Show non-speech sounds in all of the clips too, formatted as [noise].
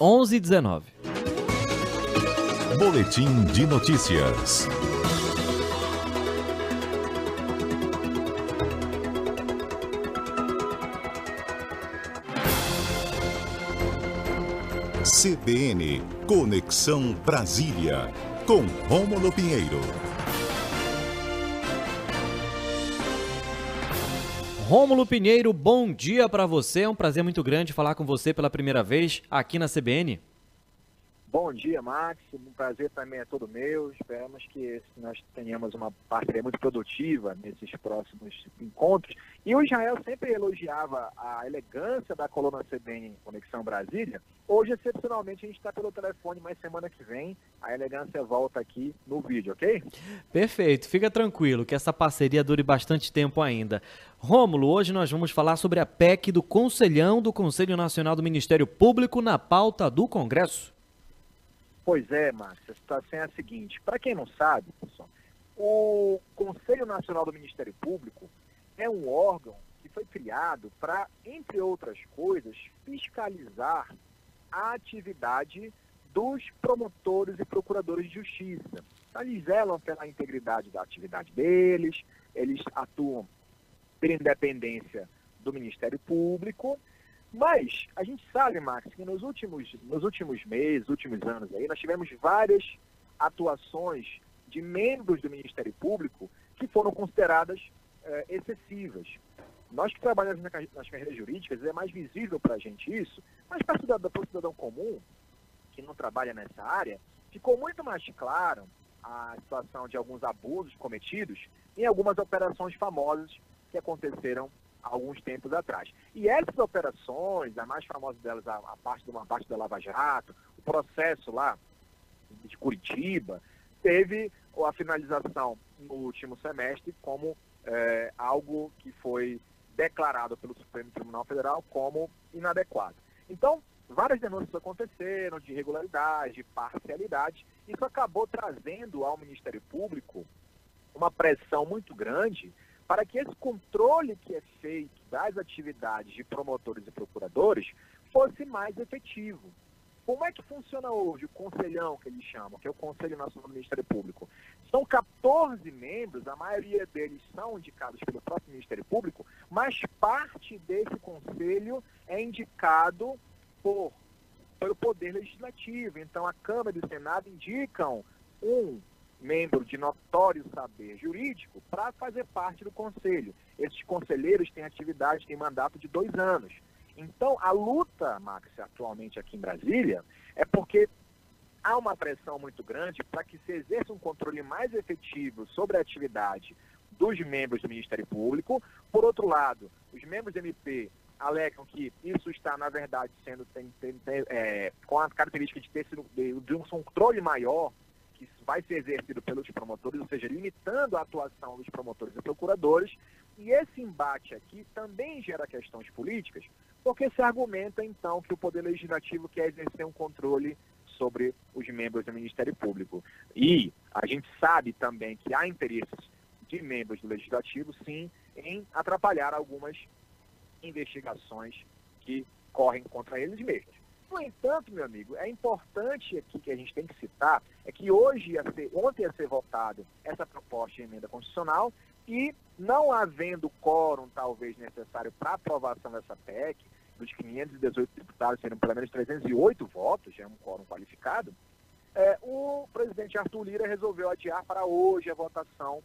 11:19. Boletim de notícias. CBN Conexão Brasília, com Rômulo Pinheiro. Rômulo Pinheiro, bom dia para você. É um prazer muito grande falar com você pela primeira vez aqui na CBN. Bom dia, Max. Um prazer também é todo meu. Esperamos que nós tenhamos uma parceria muito produtiva nesses próximos encontros. E o Israel sempre elogiava a elegância da coluna CBN Conexão Brasília. Hoje, excepcionalmente, a gente está pelo telefone, mas semana que vem a elegância volta aqui no vídeo, ok? Perfeito. Fica tranquilo que essa parceria dure bastante tempo ainda. Rômulo, hoje nós vamos falar sobre a PEC do Conselhão do Conselho Nacional do Ministério Público na pauta do Congresso. Pois é, Márcia, a situação é a seguinte. Para quem não sabe, pessoal, o Conselho Nacional do Ministério Público é um órgão que foi criado para, entre outras coisas, fiscalizar a atividade dos promotores e procuradores de justiça. Então, eles zelam pela integridade da atividade deles, eles atuam pela independência do Ministério Público mas a gente sabe, Max, que nos últimos, nos últimos meses, últimos anos aí, nós tivemos várias atuações de membros do Ministério Público que foram consideradas eh, excessivas. Nós que trabalhamos nas carreiras jurídicas, é mais visível para a gente isso, mas para o cidadão, cidadão comum, que não trabalha nessa área, ficou muito mais claro a situação de alguns abusos cometidos em algumas operações famosas que aconteceram alguns tempos atrás. E essas operações, a mais famosa delas, a, a parte de uma parte da Lava Jato, o processo lá de Curitiba, teve a finalização no último semestre como é, algo que foi declarado pelo Supremo Tribunal Federal como inadequado. Então, várias denúncias aconteceram de irregularidade, de parcialidade. Isso acabou trazendo ao Ministério Público uma pressão muito grande para que esse controle que é feito das atividades de promotores e procuradores fosse mais efetivo. Como é que funciona hoje o conselhão que eles chamam, que é o Conselho Nacional do Ministério Público? São 14 membros, a maioria deles são indicados pelo próprio Ministério Público, mas parte desse conselho é indicado por, pelo Poder Legislativo. Então a Câmara e o Senado indicam um membro de notório saber jurídico para fazer parte do conselho. Esses conselheiros têm atividade, têm mandato de dois anos. Então, a luta, Max, atualmente aqui em Brasília, é porque há uma pressão muito grande para que se exerça um controle mais efetivo sobre a atividade dos membros do Ministério Público. Por outro lado, os membros do MP alegam que isso está, na verdade, sendo tem, tem, tem, é, com a característica de ter sido de, de um controle maior que vai ser exercido pelos promotores, ou seja, limitando a atuação dos promotores e procuradores. E esse embate aqui também gera questões políticas, porque se argumenta, então, que o Poder Legislativo quer exercer um controle sobre os membros do Ministério Público. E a gente sabe também que há interesses de membros do Legislativo, sim, em atrapalhar algumas investigações que correm contra eles mesmos. No entanto, meu amigo, é importante aqui que a gente tem que citar é que hoje ia ser, ontem ia ser votado essa proposta de emenda constitucional e não havendo quórum talvez necessário para aprovação dessa PEC, dos 518 deputados serem pelo menos 308 votos, já é um quórum qualificado, é, o presidente Arthur Lira resolveu adiar para hoje a votação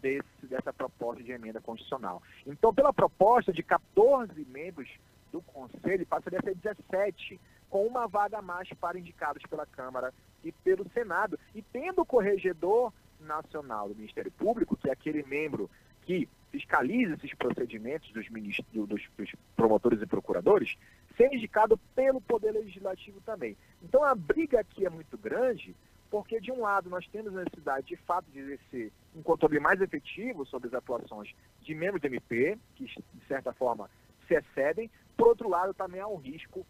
desse, dessa proposta de emenda constitucional. Então, pela proposta de 14 membros do Conselho, passaria a ser 17 com uma vaga a mais para indicados pela Câmara e pelo Senado. E tendo o corregedor nacional do Ministério Público, que é aquele membro que fiscaliza esses procedimentos dos, dos, dos promotores e procuradores, ser indicado pelo Poder Legislativo também. Então a briga aqui é muito grande, porque de um lado nós temos a necessidade de fato de exercer um controle mais efetivo sobre as atuações de membros do MP, que de certa forma se excedem, por outro lado também há um risco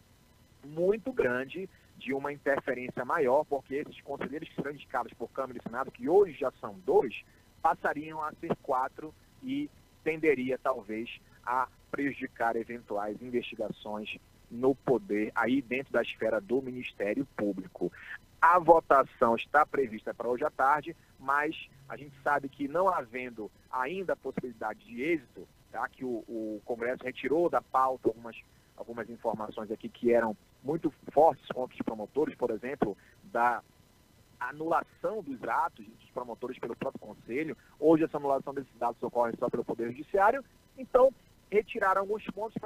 muito grande de uma interferência maior, porque esses conselheiros que serão indicados por Câmara e Senado, que hoje já são dois, passariam a ser quatro e tenderia talvez a prejudicar eventuais investigações no poder, aí dentro da esfera do Ministério Público. A votação está prevista para hoje à tarde, mas a gente sabe que não havendo ainda a possibilidade de êxito, tá, que o, o Congresso retirou da pauta algumas, algumas informações aqui que eram muito fortes contra os promotores, por exemplo, da anulação dos atos dos promotores pelo próprio Conselho. Hoje essa anulação desses atos ocorre só pelo Poder Judiciário. Então, retiraram alguns pontos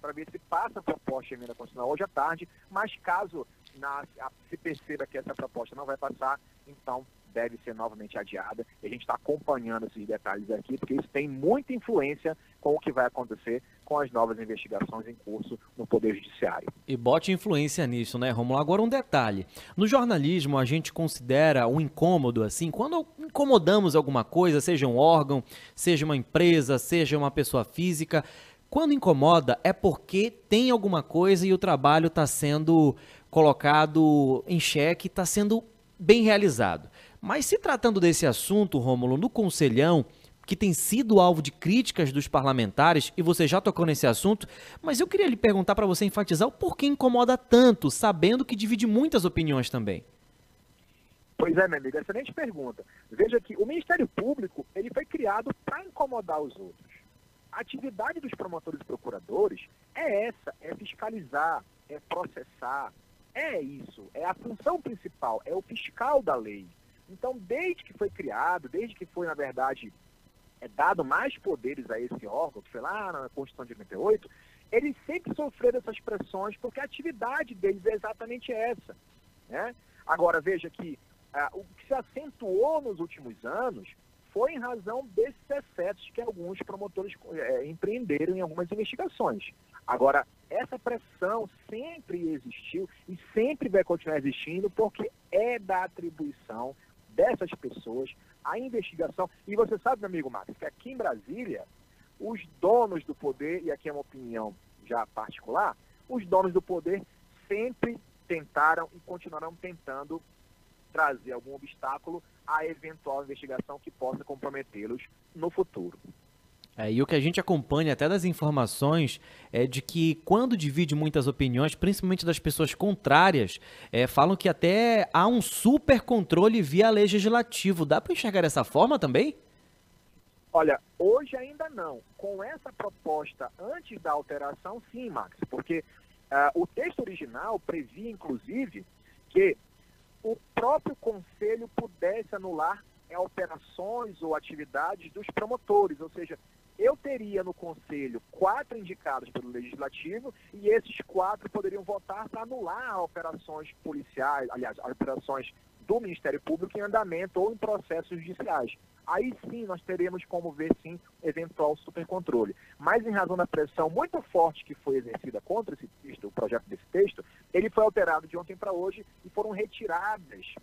para ver se passa a proposta de emenda constitucional hoje à tarde, mas caso na, se perceba que essa proposta não vai passar, então deve ser novamente adiada. E a gente está acompanhando esses detalhes aqui, porque isso tem muita influência com o que vai acontecer com as novas investigações em curso no Poder Judiciário. E bote influência nisso, né, Romulo? Agora um detalhe. No jornalismo, a gente considera um incômodo, assim, quando incomodamos alguma coisa, seja um órgão, seja uma empresa, seja uma pessoa física, quando incomoda é porque tem alguma coisa e o trabalho está sendo colocado em xeque, está sendo bem realizado. Mas se tratando desse assunto, Rômulo, no Conselhão, que tem sido alvo de críticas dos parlamentares, e você já tocou nesse assunto, mas eu queria lhe perguntar para você enfatizar o porquê incomoda tanto, sabendo que divide muitas opiniões também. Pois é, meu amigo, excelente pergunta. Veja que o Ministério Público ele foi criado para incomodar os outros. A atividade dos promotores e procuradores é essa, é fiscalizar, é processar, é isso, é a função principal, é o fiscal da lei. Então, desde que foi criado, desde que foi, na verdade, é dado mais poderes a esse órgão, que foi lá na Constituição de 88, eles sempre sofreram essas pressões porque a atividade deles é exatamente essa. Né? Agora, veja que ah, o que se acentuou nos últimos anos foi em razão desses excessos que alguns promotores é, empreenderam em algumas investigações. Agora, essa pressão sempre existiu e sempre vai continuar existindo porque é da atribuição dessas pessoas a investigação. E você sabe, meu amigo Marcos, que aqui em Brasília, os donos do poder, e aqui é uma opinião já particular, os donos do poder sempre tentaram e continuarão tentando trazer algum obstáculo à eventual investigação que possa comprometê-los no futuro. É, e o que a gente acompanha até das informações é de que quando divide muitas opiniões, principalmente das pessoas contrárias, é, falam que até há um super controle via legislativo. Dá para enxergar dessa forma também? Olha, hoje ainda não. Com essa proposta antes da alteração, sim, Max, porque uh, o texto original previa, inclusive, que o próprio conselho pudesse anular operações ou atividades dos promotores, ou seja, eu teria no Conselho quatro indicados pelo Legislativo e esses quatro poderiam votar para anular operações policiais, aliás, operações do Ministério Público em andamento ou em processos judiciais. Aí sim nós teremos como ver sim eventual supercontrole. Mas em razão da pressão muito forte que foi exercida contra esse texto, o projeto desse texto, ele foi alterado de ontem para hoje e foram retiradas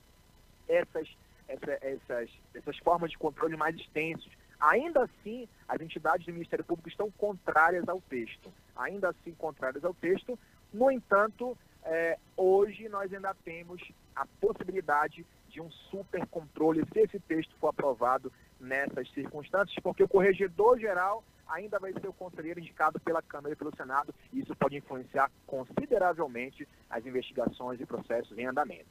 essas, essa, essas, essas formas de controle mais extensos Ainda assim, as entidades do Ministério Público estão contrárias ao texto. Ainda assim, contrárias ao texto. No entanto, é, hoje nós ainda temos a possibilidade de um super controle se esse texto for aprovado nessas circunstâncias, porque o corregedor geral ainda vai ser o conselheiro indicado pela Câmara e pelo Senado, e isso pode influenciar consideravelmente as investigações e processos em andamento.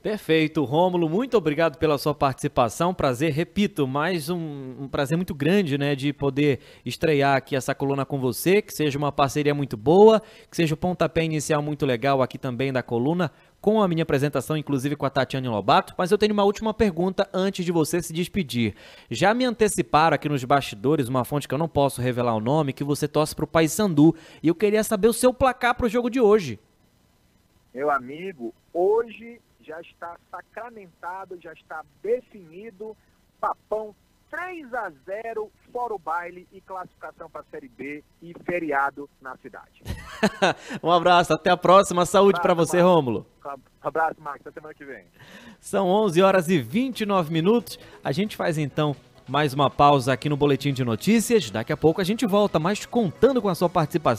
Perfeito, Rômulo, muito obrigado pela sua participação. Prazer, repito, mais um, um, prazer muito grande, né, de poder estrear aqui essa coluna com você, que seja uma parceria muito boa, que seja o pontapé inicial muito legal aqui também da coluna, com a minha apresentação, inclusive com a Tatiane Lobato. Mas eu tenho uma última pergunta antes de você se despedir. Já me anteciparam aqui nos bastidores, uma fonte que eu não posso revelar o nome, que você torce para o Paysandu, e eu queria saber o seu placar para o jogo de hoje. Meu amigo, hoje já está sacramentado, já está definido. Papão 3 a 0 fora o baile e classificação para a Série B e feriado na cidade. [laughs] um abraço, até a próxima. Saúde para você, Rômulo. Um abraço, Marcos. Até semana que vem. São 11 horas e 29 minutos. A gente faz então mais uma pausa aqui no Boletim de Notícias. Daqui a pouco a gente volta, mas contando com a sua participação.